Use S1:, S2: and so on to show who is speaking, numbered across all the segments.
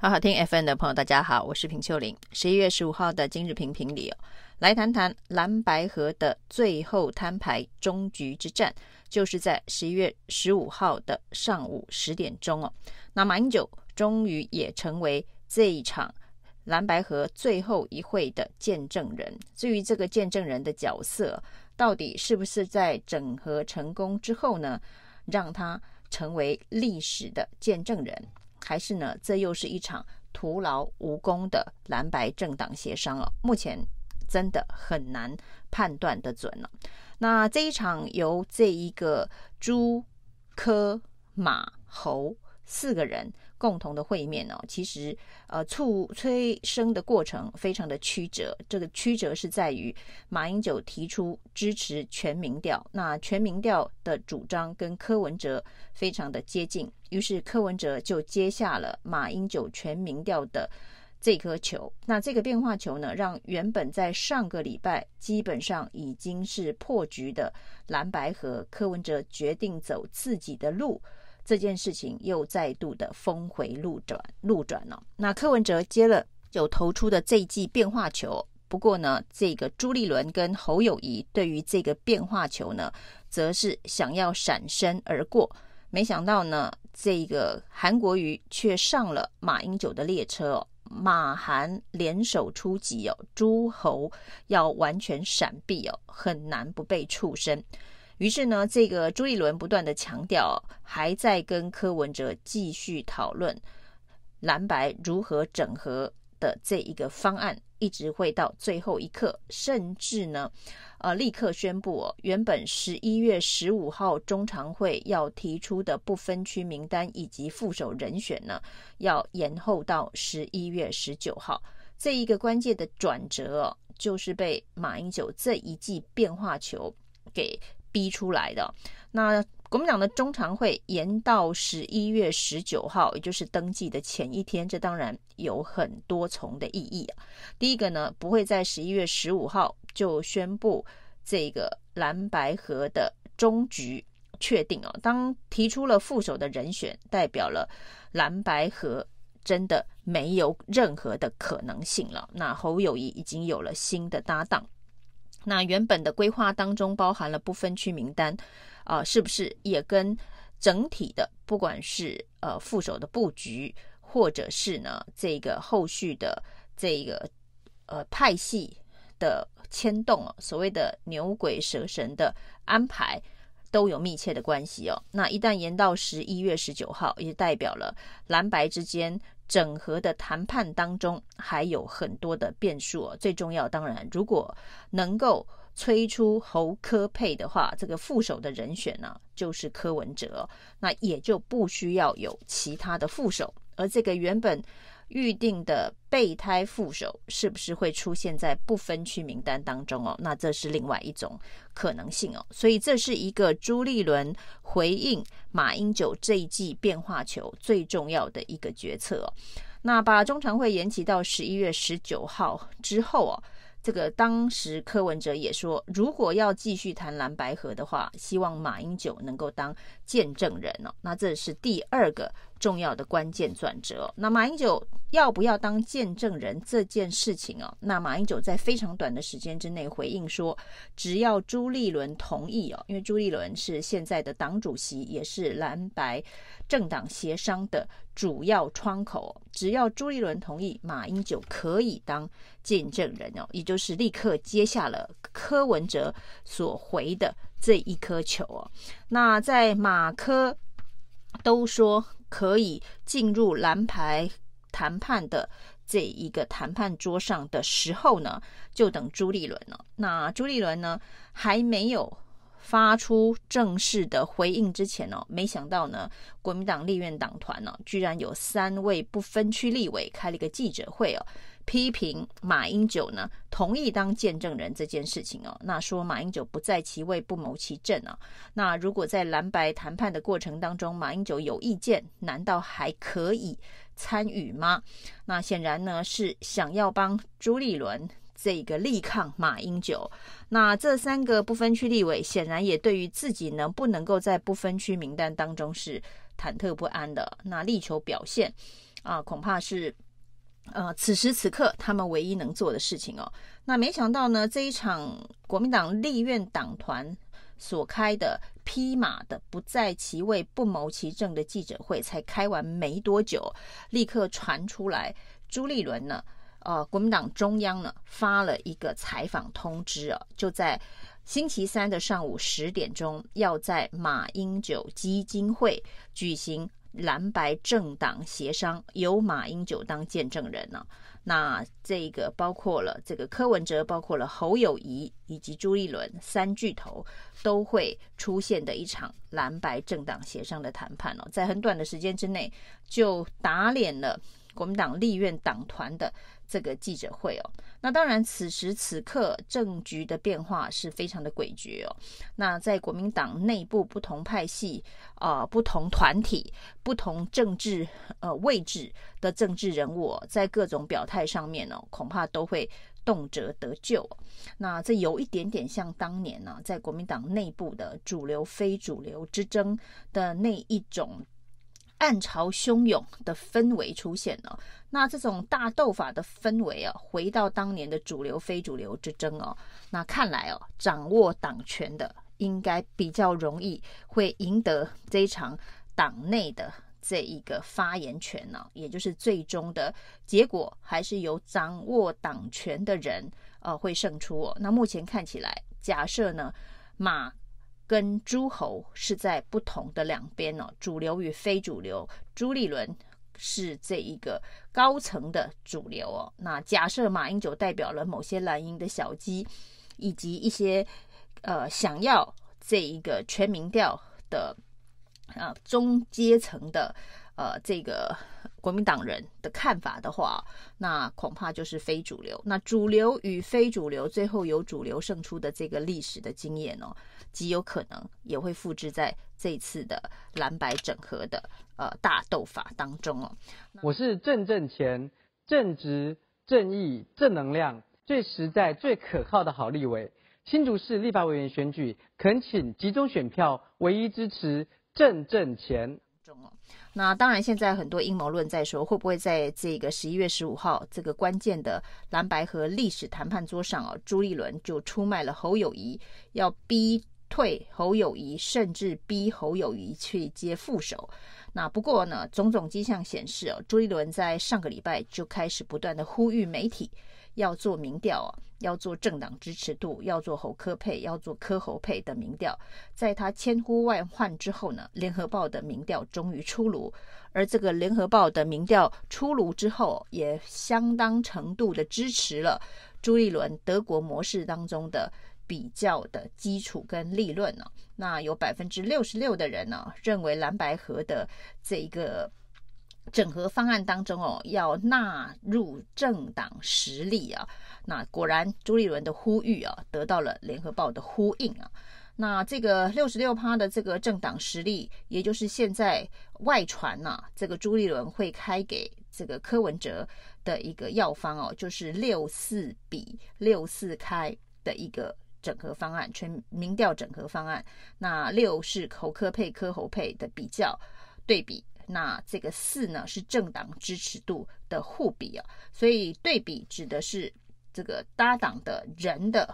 S1: 好好听 FN 的朋友，大家好，我是平秀玲。十一月十五号的今日评评里哦，来谈谈蓝白河的最后摊牌终局之战，就是在十一月十五号的上午十点钟哦。那马英九终于也成为这一场蓝白河最后一会的见证人。至于这个见证人的角色，到底是不是在整合成功之后呢，让他成为历史的见证人？还是呢？这又是一场徒劳无功的蓝白政党协商了。目前真的很难判断的准了。那这一场由这一个朱、科、马、侯四个人。共同的会面哦，其实呃促催生的过程非常的曲折。这个曲折是在于马英九提出支持全民调，那全民调的主张跟柯文哲非常的接近，于是柯文哲就接下了马英九全民调的这颗球。那这个变化球呢，让原本在上个礼拜基本上已经是破局的蓝白合柯文哲决定走自己的路。这件事情又再度的峰回路转，路转了。那柯文哲接了有投出的这一记变化球，不过呢，这个朱立伦跟侯友宜对于这个变化球呢，则是想要闪身而过。没想到呢，这个韩国瑜却上了马英九的列车哦，马韩联手出击哦，诸侯要完全闪避哦，很难不被触身。于是呢，这个朱立伦不断的强调，还在跟柯文哲继续讨论蓝白如何整合的这一个方案，一直会到最后一刻，甚至呢，呃，立刻宣布哦，原本十一月十五号中常会要提出的不分区名单以及副手人选呢，要延后到十一月十九号。这一个关键的转折哦，就是被马英九这一记变化球给。逼出来的。那国民党的中常会延到十一月十九号，也就是登记的前一天，这当然有很多重的意义啊。第一个呢，不会在十一月十五号就宣布这个蓝白合的终局确定哦。当提出了副手的人选，代表了蓝白合真的没有任何的可能性了。那侯友谊已经有了新的搭档。那原本的规划当中包含了不分区名单，啊、是不是也跟整体的不管是呃副手的布局，或者是呢这个后续的这个呃派系的牵动啊，所谓的牛鬼蛇神的安排都有密切的关系哦。那一旦延到十一月十九号，也代表了蓝白之间。整合的谈判当中还有很多的变数哦，最重要当然，如果能够催出侯科佩的话，这个副手的人选呢，就是柯文哲，那也就不需要有其他的副手，而这个原本。预定的备胎副手是不是会出现在不分区名单当中哦？那这是另外一种可能性哦。所以这是一个朱立伦回应马英九这一季变化球最重要的一个决策哦。那把中常会延期到十一月十九号之后哦。这个当时柯文哲也说，如果要继续谈蓝白合的话，希望马英九能够当见证人哦。那这是第二个重要的关键转折。那马英九要不要当见证人这件事情哦，那马英九在非常短的时间之内回应说，只要朱立伦同意哦，因为朱立伦是现在的党主席，也是蓝白政党协商的主要窗口，只要朱立伦同意，马英九可以当见证人哦，也就是立刻接下了柯文哲所回的这一颗球哦。那在马柯都说可以进入蓝牌谈判的这一个谈判桌上的时候呢，就等朱立伦了。那朱立伦呢，还没有。发出正式的回应之前呢，没想到呢，国民党立院党团呢，居然有三位不分区立委开了一个记者会哦，批评马英九呢同意当见证人这件事情哦，那说马英九不在其位不谋其政啊，那如果在蓝白谈判的过程当中，马英九有意见，难道还可以参与吗？那显然呢是想要帮朱立伦。这个力抗马英九，那这三个不分区立委显然也对于自己能不能够在不分区名单当中是忐忑不安的，那力求表现啊，恐怕是呃此时此刻他们唯一能做的事情哦。那没想到呢，这一场国民党立院党团所开的披马的不在其位不谋其政的记者会，才开完没多久，立刻传出来朱立伦呢，呃，国民党中央呢发了一个采访通知啊，就在星期三的上午十点钟，要在马英九基金会举行蓝白政党协商，由马英九当见证人呢。那这个包括了这个柯文哲，包括了侯友谊以及朱立伦三巨头都会出现的一场蓝白政党协商的谈判哦，在很短的时间之内就打脸了国民党立院党团的这个记者会哦。那当然，此时此刻政局的变化是非常的诡谲哦。那在国民党内部不同派系啊、呃、不同团体、不同政治呃位置的政治人物、在各种表态上面哦，恐怕都会动辄得咎。那这有一点点像当年呢、啊，在国民党内部的主流非主流之争的那一种。暗潮汹涌的氛围出现了，那这种大斗法的氛围啊，回到当年的主流非主流之争哦，那看来哦，掌握党权的应该比较容易会赢得这一场党内的这一个发言权呢，也就是最终的结果还是由掌握党权的人呃会胜出哦。那目前看起来，假设呢马。跟诸侯是在不同的两边哦，主流与非主流。朱立伦是这一个高层的主流哦。那假设马英九代表了某些蓝营的小鸡，以及一些呃想要这一个全民调的啊中阶层的呃这个国民党人的看法的话，那恐怕就是非主流。那主流与非主流，最后由主流胜出的这个历史的经验哦。极有可能也会复制在这次的蓝白整合的呃大斗法当中哦。
S2: 我是郑正干，正直、正义、正能量，最实在、最可靠的好立委。新竹市立法委员选举，恳请集中选票，唯一支持郑正干。
S1: 那当然，现在很多阴谋论在说，会不会在这个十一月十五号这个关键的蓝白和历史谈判桌上哦，朱立伦就出卖了侯友谊，要逼。退侯友谊，甚至逼侯友谊去接副手。那不过呢，种种迹象显示哦，朱立伦在上个礼拜就开始不断的呼吁媒体要做民调啊，要做政党支持度，要做侯科配，要做科侯配的民调。在他千呼万唤之后呢，联合报的民调终于出炉。而这个联合报的民调出炉之后，也相当程度的支持了朱立伦德国模式当中的。比较的基础跟立论呢，那有百分之六十六的人呢认为蓝白合的这一个整合方案当中哦，要纳入政党实力啊。那果然朱立伦的呼吁啊，得到了联合报的呼应啊。那这个六十六趴的这个政党实力，也就是现在外传呐，这个朱立伦会开给这个柯文哲的一个药方哦，就是六四比六四开的一个。整合方案，全民调整合方案。那六是侯柯配、柯侯配的比较对比，那这个四呢是政党支持度的互比啊。所以对比指的是这个搭档的人的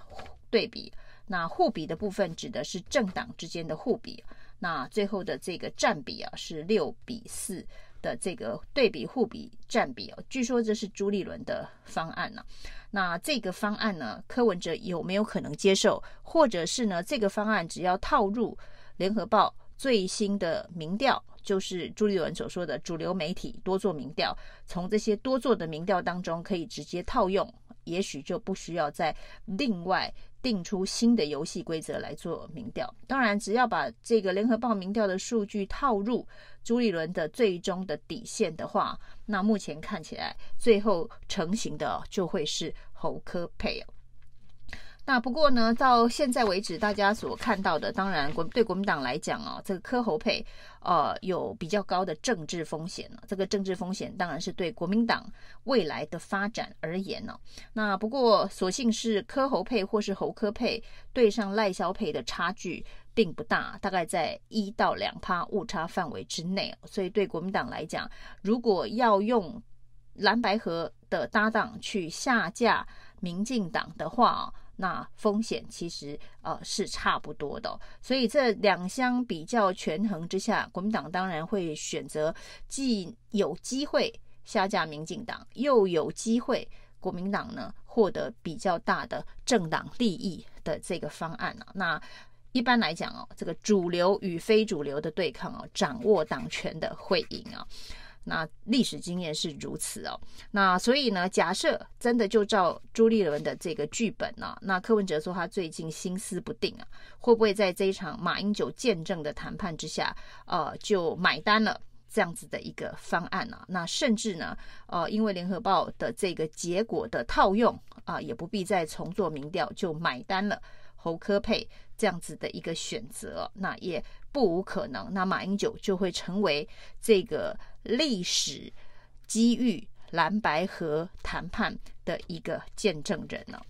S1: 对比，那互比的部分指的是政党之间的互比。那最后的这个占比啊是六比四。的这个对比互比占比哦，据说这是朱立伦的方案呢。那这个方案呢，柯文哲有没有可能接受？或者是呢，这个方案只要套入联合报最新的民调，就是朱立伦所说的主流媒体多做民调，从这些多做的民调当中可以直接套用，也许就不需要再另外。定出新的游戏规则来做民调，当然只要把这个联合报民调的数据套入朱立伦的最终的底线的话，那目前看起来最后成型的就会是侯科佩。那不过呢，到现在为止，大家所看到的，当然国对国民党来讲啊，这个柯侯配呃有比较高的政治风险呢。这个政治风险当然是对国民党未来的发展而言呢。那不过所幸是柯侯配或是侯柯配对上赖萧配的差距并不大，大概在一到两趴误差范围之内。所以对国民党来讲，如果要用蓝白合的搭档去下架民进党的话，那风险其实呃是差不多的，所以这两相比较权衡之下，国民党当然会选择既有机会下架民进党，又有机会国民党呢获得比较大的政党利益的这个方案啊。那一般来讲哦，这个主流与非主流的对抗哦，掌握党权的会赢啊。那历史经验是如此哦，那所以呢，假设真的就照朱立伦的这个剧本呢、啊，那柯文哲说他最近心思不定啊，会不会在这一场马英九见证的谈判之下，呃，就买单了这样子的一个方案呢、啊？那甚至呢，呃，因为联合报的这个结果的套用啊、也不必再重做民调，就买单了侯科配这样子的一个选择，那也不无可能，那马英九就会成为这个。历史机遇蓝白河谈判的一个见证人呢。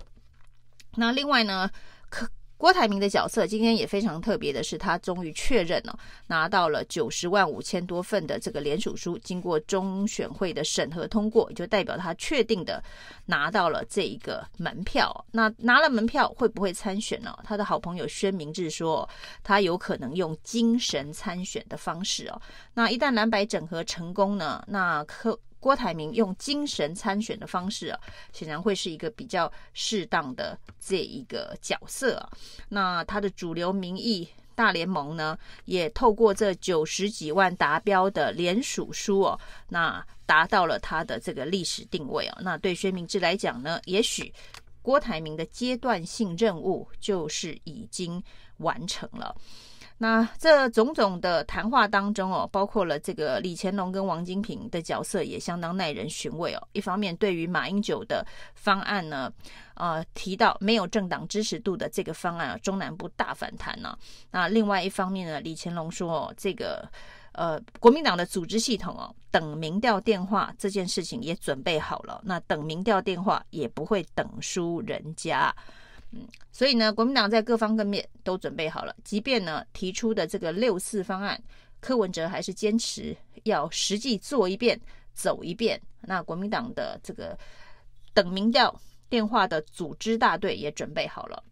S1: 那另外呢，可郭台铭的角色今天也非常特别的是，他终于确认了拿到了九十万五千多份的这个联署书，经过中选会的审核通过，就代表他确定的拿到了这一个门票。那拿了门票会不会参选呢？他的好朋友宣明志说，他有可能用精神参选的方式哦。那一旦蓝白整合成功呢，那柯。郭台铭用精神参选的方式啊，显然会是一个比较适当的这一个角色啊。那他的主流民意大联盟呢，也透过这九十几万达标的联署书哦，那达到了他的这个历史定位啊。那对薛明志来讲呢，也许郭台铭的阶段性任务就是已经完成了。那这种种的谈话当中哦，包括了这个李乾龙跟王金平的角色也相当耐人寻味哦。一方面，对于马英九的方案呢，呃，提到没有政党支持度的这个方案啊，中南部大反弹呢。那另外一方面呢，李乾龙说哦，这个呃，国民党的组织系统哦，等民调电话这件事情也准备好了，那等民调电话也不会等输人家。所以呢，国民党在各方各面都准备好了。即便呢提出的这个六四方案，柯文哲还是坚持要实际做一遍、走一遍。那国民党的这个等民调电话的组织大队也准备好了。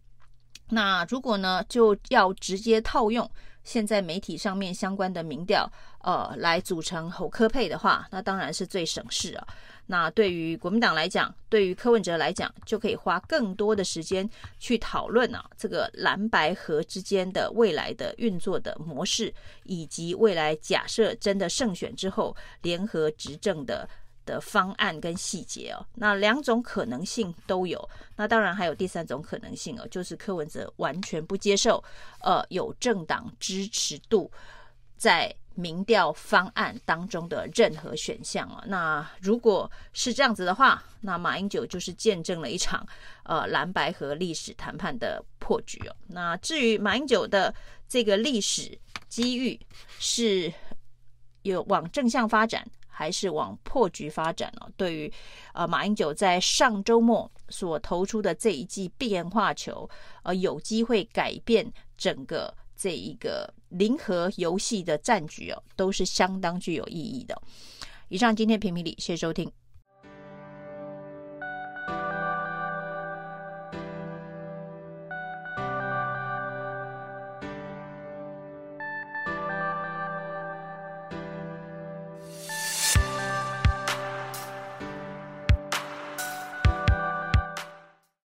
S1: 那如果呢就要直接套用现在媒体上面相关的民调，呃，来组成侯柯配的话，那当然是最省事啊。那对于国民党来讲，对于柯文哲来讲，就可以花更多的时间去讨论啊，这个蓝白合之间的未来的运作的模式，以及未来假设真的胜选之后联合执政的的方案跟细节哦。那两种可能性都有。那当然还有第三种可能性哦，就是柯文哲完全不接受，呃，有政党支持度在。民调方案当中的任何选项啊，那如果是这样子的话，那马英九就是见证了一场呃蓝白和历史谈判的破局哦。那至于马英九的这个历史机遇是有往正向发展，还是往破局发展呢？对于呃马英九在上周末所投出的这一记变化球，呃有机会改变整个。这一个零和游戏的战局哦，都是相当具有意义的。以上今天评评理，谢谢收听。